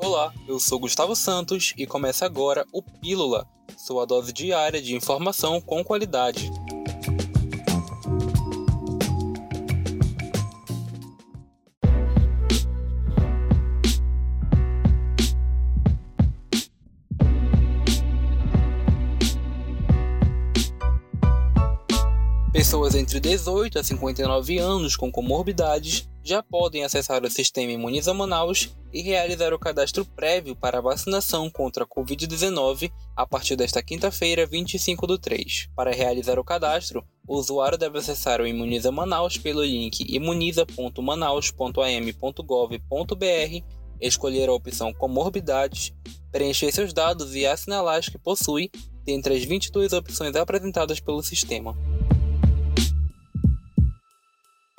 Olá, eu sou Gustavo Santos e começa agora o Pílula, sua dose diária de informação com qualidade. Pessoas entre 18 a 59 anos com comorbidades já podem acessar o sistema Imuniza Manaus e realizar o cadastro prévio para a vacinação contra a Covid-19 a partir desta quinta-feira, 25 do 3. Para realizar o cadastro, o usuário deve acessar o Imuniza Manaus pelo link imuniza.manaus.am.gov.br, escolher a opção Comorbidades, preencher seus dados e assinalar as que possui dentre as 22 opções apresentadas pelo sistema.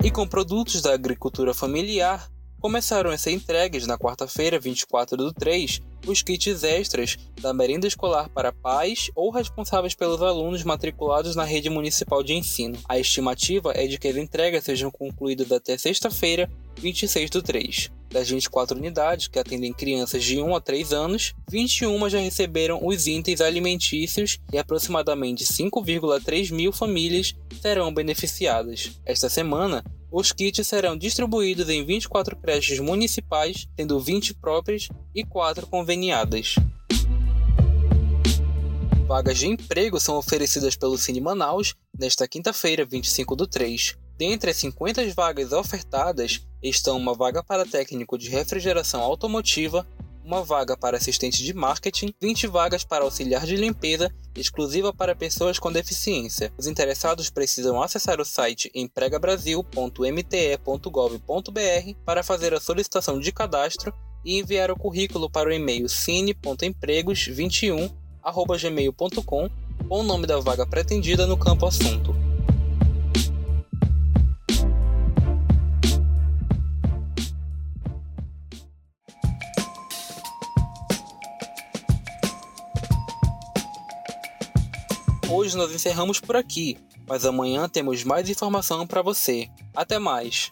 E com produtos da agricultura familiar, começaram a ser entregues na quarta-feira, 24 do 3, os kits extras da merenda escolar para pais ou responsáveis pelos alunos matriculados na rede municipal de ensino. A estimativa é de que as entregas sejam concluídas até sexta-feira, 26 do 3. Das 24 unidades que atendem crianças de 1 a 3 anos, 21 já receberam os itens alimentícios e aproximadamente 5,3 mil famílias serão beneficiadas. Esta semana, os kits serão distribuídos em 24 creches municipais, tendo 20 próprias e 4 conveniadas. Vagas de emprego são oferecidas pelo Cine Manaus nesta quinta-feira, 25 do 3. Dentre as 50 vagas ofertadas estão uma vaga para técnico de refrigeração automotiva, uma vaga para assistente de marketing, 20 vagas para auxiliar de limpeza, exclusiva para pessoas com deficiência. Os interessados precisam acessar o site empregabrasil.mte.gov.br para fazer a solicitação de cadastro e enviar o currículo para o e-mail cine.empregos21@gmail.com com o nome da vaga pretendida no campo assunto. Hoje nós encerramos por aqui, mas amanhã temos mais informação para você. Até mais!